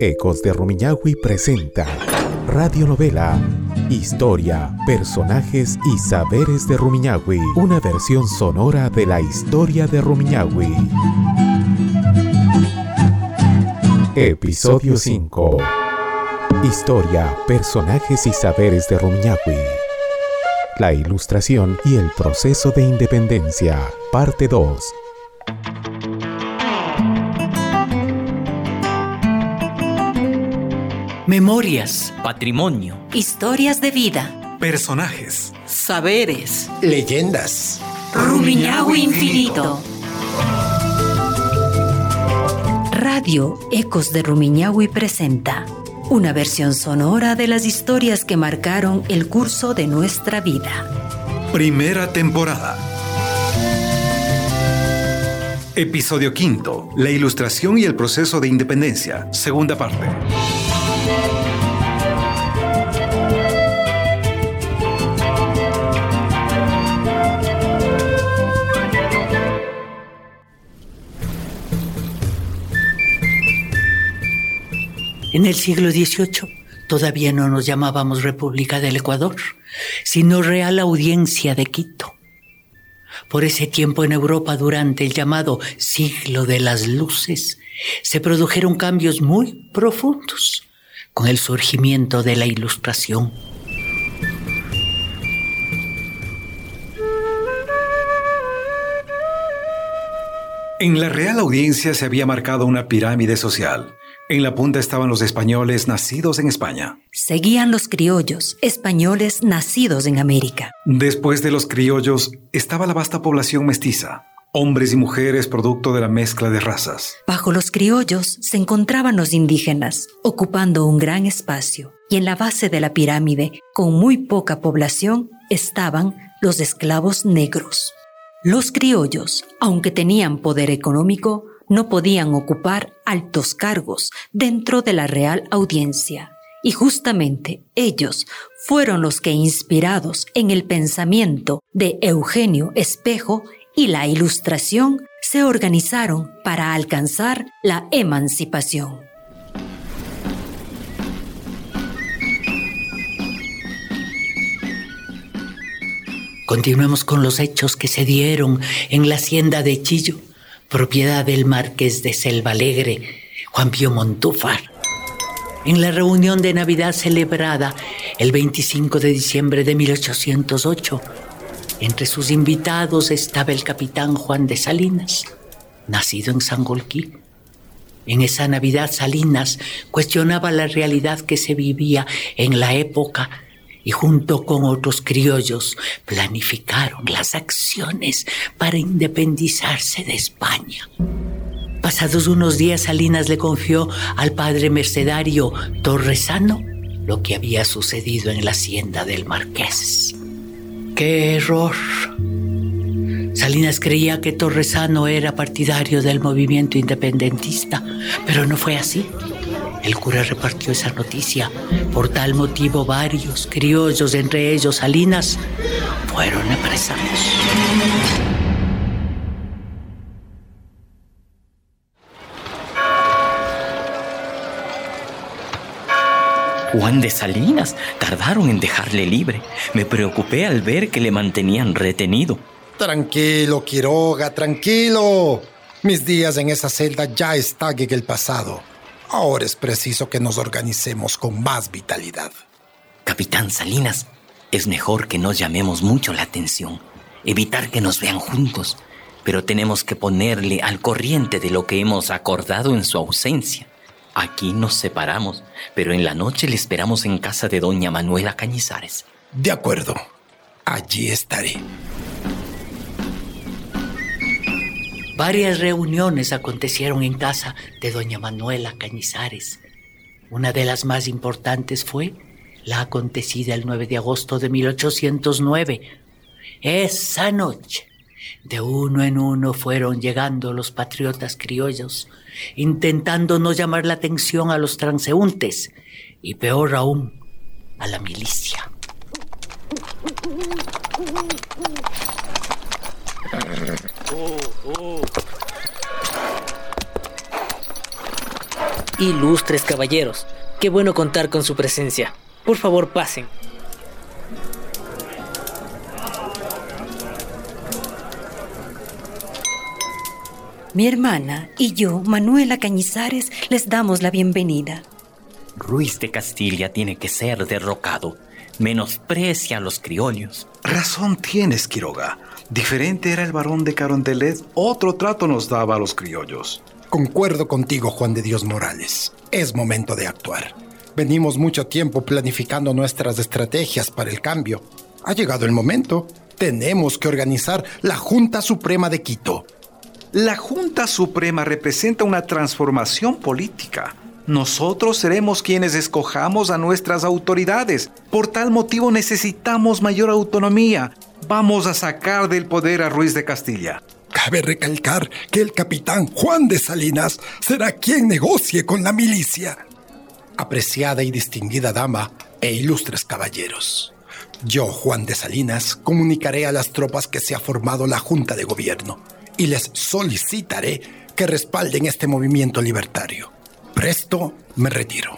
Ecos de Rumiñahui presenta Radionovela Historia, personajes y saberes de Rumiñahui. Una versión sonora de la historia de Rumiñahui. Episodio 5. Historia, personajes y saberes de Rumiñahui. La ilustración y el proceso de independencia. Parte 2. Memorias, patrimonio, historias de vida, personajes, saberes, leyendas. Rumiñahui infinito. Radio Ecos de Rumiñahui presenta una versión sonora de las historias que marcaron el curso de nuestra vida. Primera temporada. Episodio quinto. La ilustración y el proceso de independencia. Segunda parte. En el siglo XVIII todavía no nos llamábamos República del Ecuador, sino Real Audiencia de Quito. Por ese tiempo en Europa, durante el llamado siglo de las luces, se produjeron cambios muy profundos con el surgimiento de la Ilustración. En la Real Audiencia se había marcado una pirámide social en la punta estaban los españoles nacidos en España. Seguían los criollos, españoles nacidos en América. Después de los criollos estaba la vasta población mestiza, hombres y mujeres producto de la mezcla de razas. Bajo los criollos se encontraban los indígenas, ocupando un gran espacio, y en la base de la pirámide, con muy poca población, estaban los esclavos negros. Los criollos, aunque tenían poder económico, no podían ocupar altos cargos dentro de la Real Audiencia. Y justamente ellos fueron los que, inspirados en el pensamiento de Eugenio Espejo y la Ilustración, se organizaron para alcanzar la emancipación. Continuemos con los hechos que se dieron en la hacienda de Chillo propiedad del marqués de Selva Alegre, Juan Pío Montúfar. En la reunión de Navidad celebrada el 25 de diciembre de 1808, entre sus invitados estaba el capitán Juan de Salinas, nacido en Sangolquí. En esa Navidad Salinas cuestionaba la realidad que se vivía en la época y junto con otros criollos planificaron las acciones para independizarse de España. Pasados unos días Salinas le confió al padre mercedario Torresano lo que había sucedido en la hacienda del marqués. ¡Qué error! Salinas creía que Torresano era partidario del movimiento independentista, pero no fue así. El cura repartió esa noticia. Por tal motivo varios criollos, entre ellos Salinas, fueron apresados. Juan de Salinas tardaron en dejarle libre. Me preocupé al ver que le mantenían retenido. Tranquilo, Quiroga, tranquilo. Mis días en esa celda ya están en el pasado. Ahora es preciso que nos organicemos con más vitalidad. Capitán Salinas, es mejor que no llamemos mucho la atención, evitar que nos vean juntos, pero tenemos que ponerle al corriente de lo que hemos acordado en su ausencia. Aquí nos separamos, pero en la noche le esperamos en casa de doña Manuela Cañizares. De acuerdo, allí estaré. Varias reuniones acontecieron en casa de doña Manuela Cañizares. Una de las más importantes fue la acontecida el 9 de agosto de 1809. Esa noche, de uno en uno fueron llegando los patriotas criollos, intentando no llamar la atención a los transeúntes y peor aún, a la milicia. Ilustres caballeros, qué bueno contar con su presencia. Por favor, pasen. Mi hermana y yo, Manuela Cañizares, les damos la bienvenida. Ruiz de Castilla tiene que ser derrocado. Menosprecia a los criollos. Razón tienes, Quiroga. Diferente era el varón de Carondelet, otro trato nos daba a los criollos. Concuerdo contigo, Juan de Dios Morales. Es momento de actuar. Venimos mucho tiempo planificando nuestras estrategias para el cambio. Ha llegado el momento. Tenemos que organizar la Junta Suprema de Quito. La Junta Suprema representa una transformación política. Nosotros seremos quienes escojamos a nuestras autoridades. Por tal motivo necesitamos mayor autonomía. Vamos a sacar del poder a Ruiz de Castilla. Cabe recalcar que el capitán Juan de Salinas será quien negocie con la milicia. Apreciada y distinguida dama e ilustres caballeros, yo, Juan de Salinas, comunicaré a las tropas que se ha formado la Junta de Gobierno y les solicitaré que respalden este movimiento libertario. Presto me retiro.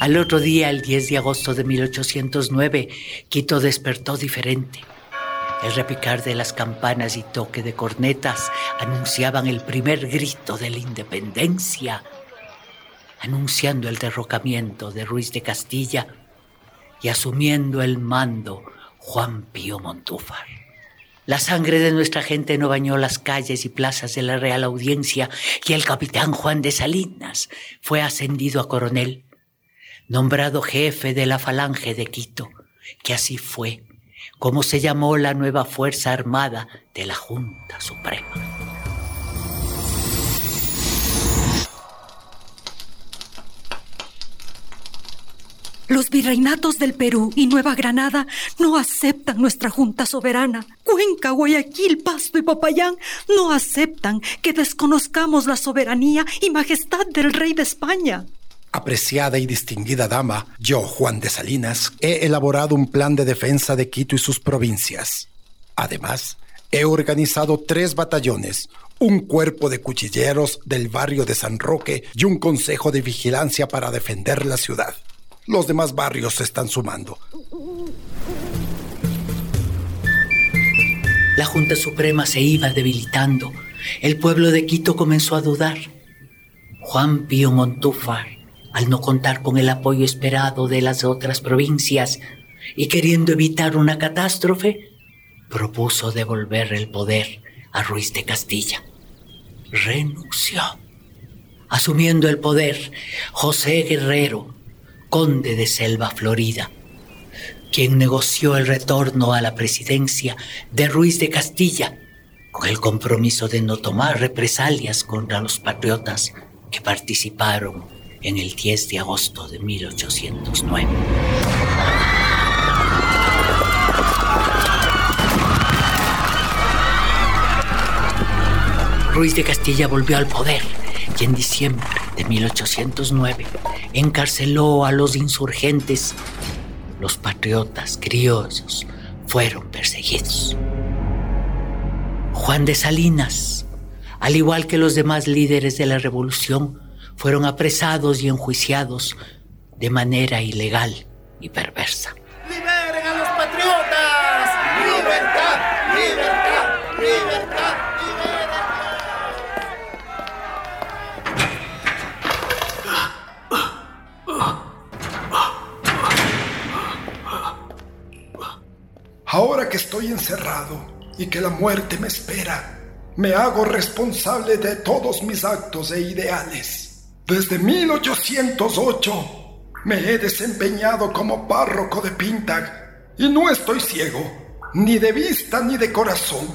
Al otro día, el 10 de agosto de 1809, Quito despertó diferente. El repicar de las campanas y toque de cornetas anunciaban el primer grito de la independencia, anunciando el derrocamiento de Ruiz de Castilla y asumiendo el mando Juan Pío Montúfar. La sangre de nuestra gente no bañó las calles y plazas de la Real Audiencia y el capitán Juan de Salinas fue ascendido a coronel nombrado jefe de la Falange de Quito, que así fue como se llamó la nueva Fuerza Armada de la Junta Suprema. Los virreinatos del Perú y Nueva Granada no aceptan nuestra Junta Soberana. Cuenca, Guayaquil, Pasto y Popayán no aceptan que desconozcamos la soberanía y majestad del rey de España. Apreciada y distinguida dama, yo, Juan de Salinas, he elaborado un plan de defensa de Quito y sus provincias. Además, he organizado tres batallones, un cuerpo de cuchilleros del barrio de San Roque y un consejo de vigilancia para defender la ciudad. Los demás barrios se están sumando. La Junta Suprema se iba debilitando. El pueblo de Quito comenzó a dudar. Juan Pío Montúfar al no contar con el apoyo esperado de las otras provincias y queriendo evitar una catástrofe, propuso devolver el poder a Ruiz de Castilla. Renunció. Asumiendo el poder, José Guerrero, conde de Selva Florida, quien negoció el retorno a la presidencia de Ruiz de Castilla con el compromiso de no tomar represalias contra los patriotas que participaron en el 10 de agosto de 1809. Ruiz de Castilla volvió al poder y en diciembre de 1809 encarceló a los insurgentes. Los patriotas criollos fueron perseguidos. Juan de Salinas, al igual que los demás líderes de la revolución, fueron apresados y enjuiciados de manera ilegal y perversa. Ahora que estoy encerrado y que la muerte me espera, me hago responsable de todos mis actos e ideales. Desde 1808 me he desempeñado como párroco de Pintag y no estoy ciego, ni de vista ni de corazón.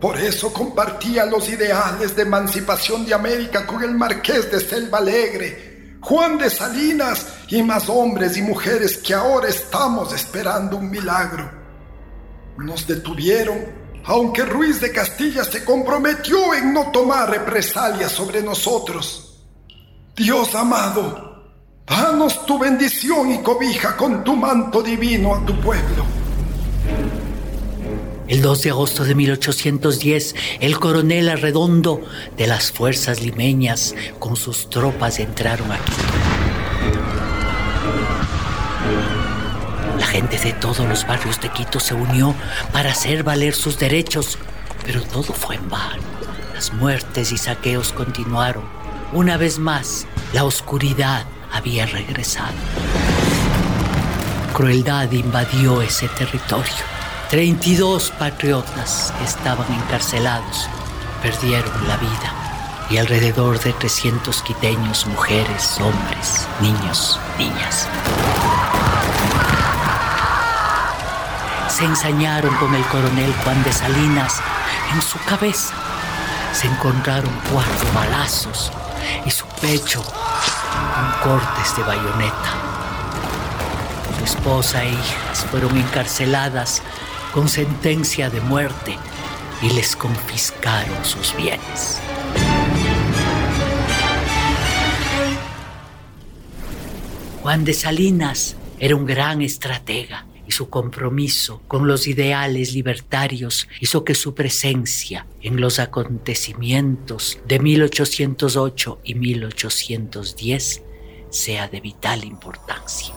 Por eso compartía los ideales de emancipación de América con el marqués de Selva Alegre, Juan de Salinas y más hombres y mujeres que ahora estamos esperando un milagro. Nos detuvieron, aunque Ruiz de Castilla se comprometió en no tomar represalias sobre nosotros. Dios amado, danos tu bendición y cobija con tu manto divino a tu pueblo. El 2 de agosto de 1810, el coronel Arredondo de las fuerzas limeñas con sus tropas entraron aquí. La gente de todos los barrios de Quito se unió para hacer valer sus derechos, pero todo fue en vano. Las muertes y saqueos continuaron. Una vez más, la oscuridad había regresado. Crueldad invadió ese territorio. 32 patriotas que estaban encarcelados perdieron la vida y alrededor de 300 quiteños, mujeres, hombres, niños, niñas. Se ensañaron con el coronel Juan de Salinas. En su cabeza se encontraron cuatro balazos y su pecho con cortes de bayoneta. Su esposa e hijas fueron encarceladas con sentencia de muerte y les confiscaron sus bienes. Juan de Salinas era un gran estratega y su compromiso con los ideales libertarios hizo que su presencia en los acontecimientos de 1808 y 1810 sea de vital importancia.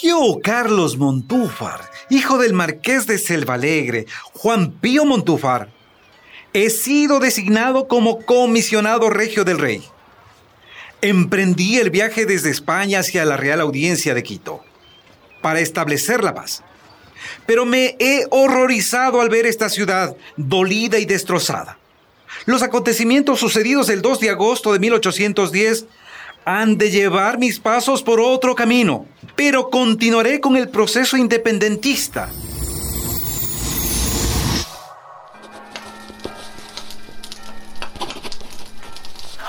Yo, Carlos Montúfar, hijo del marqués de Selvalegre, Juan Pío Montúfar, he sido designado como comisionado regio del rey. Emprendí el viaje desde España hacia la Real Audiencia de Quito para establecer la paz. Pero me he horrorizado al ver esta ciudad dolida y destrozada. Los acontecimientos sucedidos el 2 de agosto de 1810 han de llevar mis pasos por otro camino, pero continuaré con el proceso independentista.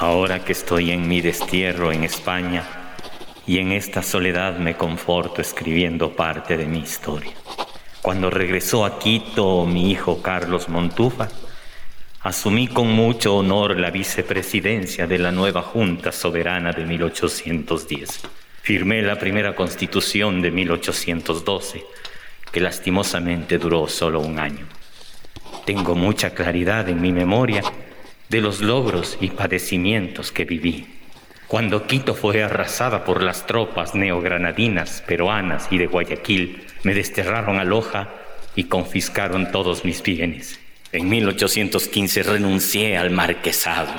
Ahora que estoy en mi destierro en España y en esta soledad me conforto escribiendo parte de mi historia. Cuando regresó a Quito mi hijo Carlos Montufa, asumí con mucho honor la vicepresidencia de la nueva Junta Soberana de 1810. Firmé la primera constitución de 1812, que lastimosamente duró solo un año. Tengo mucha claridad en mi memoria de los logros y padecimientos que viví. Cuando Quito fue arrasada por las tropas neogranadinas, peruanas y de Guayaquil, me desterraron a Loja y confiscaron todos mis bienes. En 1815 renuncié al marquesado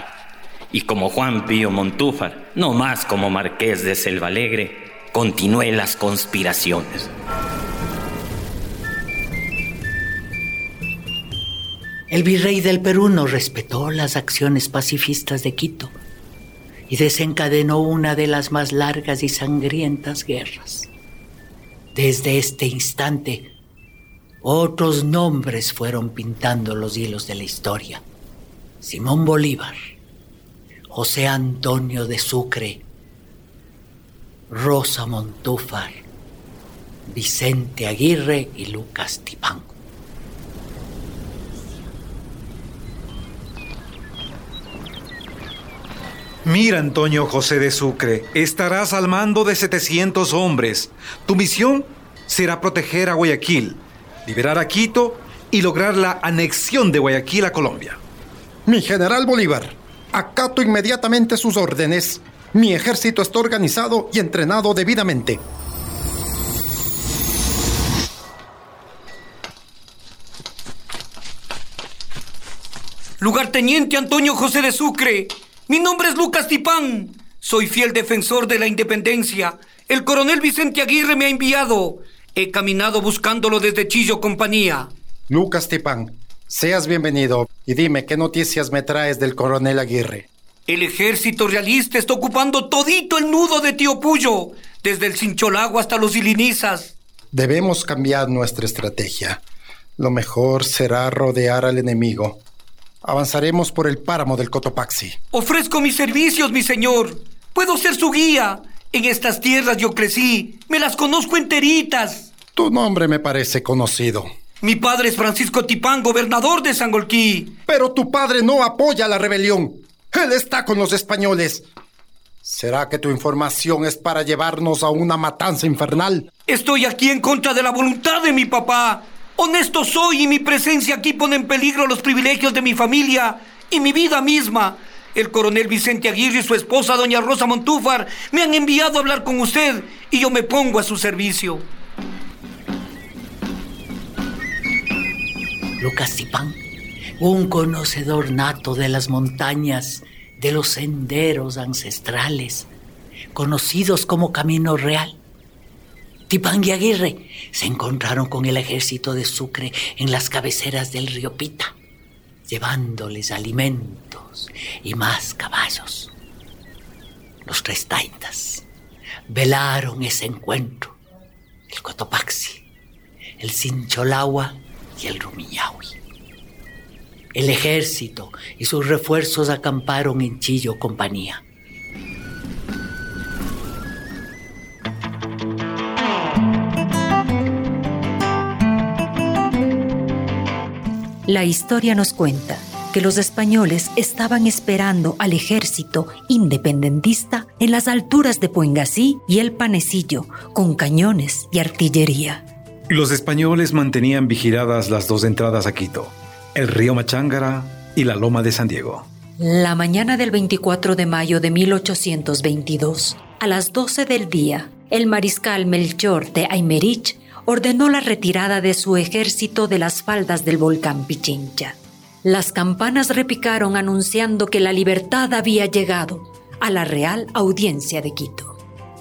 y como Juan Pío Montúfar, no más como marqués de Selvalegre, continué las conspiraciones. El virrey del Perú no respetó las acciones pacifistas de Quito y desencadenó una de las más largas y sangrientas guerras. Desde este instante, otros nombres fueron pintando los hilos de la historia. Simón Bolívar, José Antonio de Sucre, Rosa Montúfar, Vicente Aguirre y Lucas Tipán. Mira, Antonio José de Sucre, estarás al mando de 700 hombres. Tu misión será proteger a Guayaquil, liberar a Quito y lograr la anexión de Guayaquil a Colombia. Mi general Bolívar, acato inmediatamente sus órdenes. Mi ejército está organizado y entrenado debidamente. Lugarteniente Antonio José de Sucre, mi nombre es Lucas Tipán. Soy fiel defensor de la independencia. El coronel Vicente Aguirre me ha enviado. He caminado buscándolo desde Chillo Compañía. Lucas Tipán, seas bienvenido y dime qué noticias me traes del coronel Aguirre. El ejército realista está ocupando todito el nudo de Tío Puyo, desde el Cincholagua hasta los Ilinizas. Debemos cambiar nuestra estrategia. Lo mejor será rodear al enemigo. Avanzaremos por el páramo del Cotopaxi. Ofrezco mis servicios, mi señor. Puedo ser su guía. En estas tierras yo crecí. Me las conozco enteritas. Tu nombre me parece conocido. Mi padre es Francisco Tipán, gobernador de Sangolquí. Pero tu padre no apoya la rebelión. Él está con los españoles. ¿Será que tu información es para llevarnos a una matanza infernal? Estoy aquí en contra de la voluntad de mi papá. Honesto soy y mi presencia aquí pone en peligro los privilegios de mi familia y mi vida misma. El coronel Vicente Aguirre y su esposa, doña Rosa Montúfar, me han enviado a hablar con usted y yo me pongo a su servicio. Lucas Tipán, un conocedor nato de las montañas, de los senderos ancestrales, conocidos como Camino Real. Tipán y Aguirre se encontraron con el ejército de Sucre en las cabeceras del río Pita, llevándoles alimentos y más caballos. Los tres taitas velaron ese encuentro, el Cotopaxi, el Sincholagua y el Rumiñahui. El ejército y sus refuerzos acamparon en Chillo Compañía. La historia nos cuenta que los españoles estaban esperando al ejército independentista en las alturas de Puengasí y el Panecillo, con cañones y artillería. Los españoles mantenían vigiladas las dos entradas a Quito, el río Machángara y la loma de San Diego. La mañana del 24 de mayo de 1822, a las 12 del día, el mariscal Melchor de Aymerich ordenó la retirada de su ejército de las faldas del volcán Pichincha. Las campanas repicaron anunciando que la libertad había llegado a la Real Audiencia de Quito.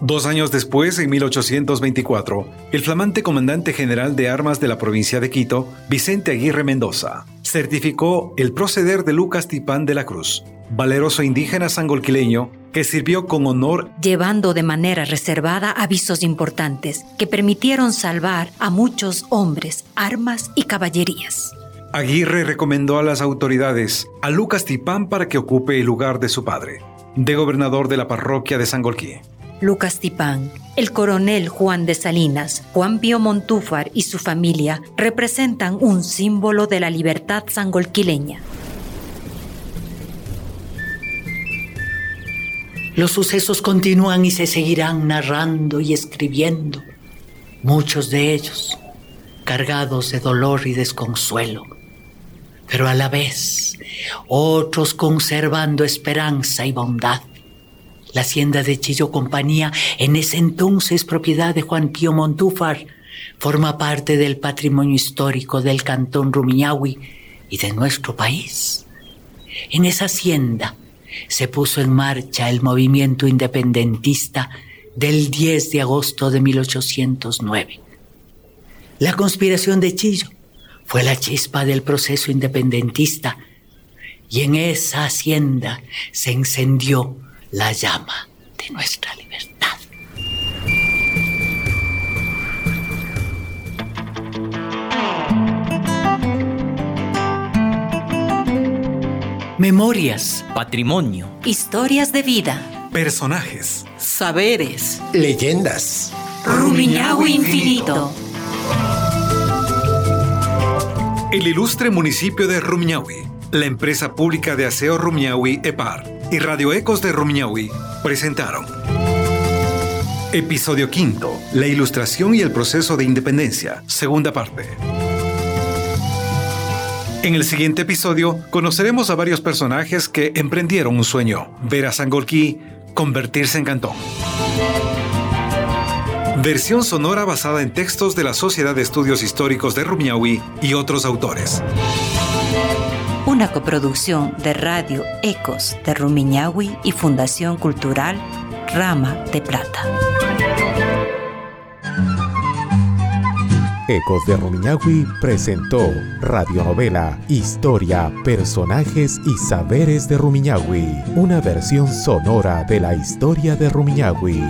Dos años después, en 1824, el flamante comandante general de armas de la provincia de Quito, Vicente Aguirre Mendoza, certificó el proceder de Lucas Tipán de la Cruz, valeroso indígena sangolquileño que sirvió con honor llevando de manera reservada avisos importantes que permitieron salvar a muchos hombres, armas y caballerías. Aguirre recomendó a las autoridades a Lucas Tipán para que ocupe el lugar de su padre, de gobernador de la parroquia de Sangolquí. Lucas Tipán, el coronel Juan de Salinas, Juan Pío Montúfar y su familia representan un símbolo de la libertad sangolquileña. Los sucesos continúan y se seguirán narrando y escribiendo, muchos de ellos cargados de dolor y desconsuelo, pero a la vez otros conservando esperanza y bondad. La hacienda de Chillo Compañía, en ese entonces propiedad de Juan Pío Montúfar, forma parte del patrimonio histórico del cantón Rumiñahui y de nuestro país. En esa hacienda se puso en marcha el movimiento independentista del 10 de agosto de 1809. La conspiración de Chillo fue la chispa del proceso independentista y en esa hacienda se encendió la llama de nuestra libertad. Memorias, patrimonio, historias de vida, personajes, saberes, leyendas, Rumiñahui infinito. El ilustre municipio de Rumiñahui, la empresa pública de aseo Rumiñahui EPAR y Radio Ecos de Rumiñahui presentaron. Episodio quinto, la ilustración y el proceso de independencia, segunda parte. En el siguiente episodio conoceremos a varios personajes que emprendieron un sueño, ver a Sangolquí convertirse en cantón. Versión sonora basada en textos de la Sociedad de Estudios Históricos de Rumiahui y otros autores. Una coproducción de Radio Ecos de Rumiñahui y Fundación Cultural Rama de Plata. Ecos de Rumiñahui presentó radionovela Historia, Personajes y Saberes de Rumiñahui, una versión sonora de la historia de Rumiñahui.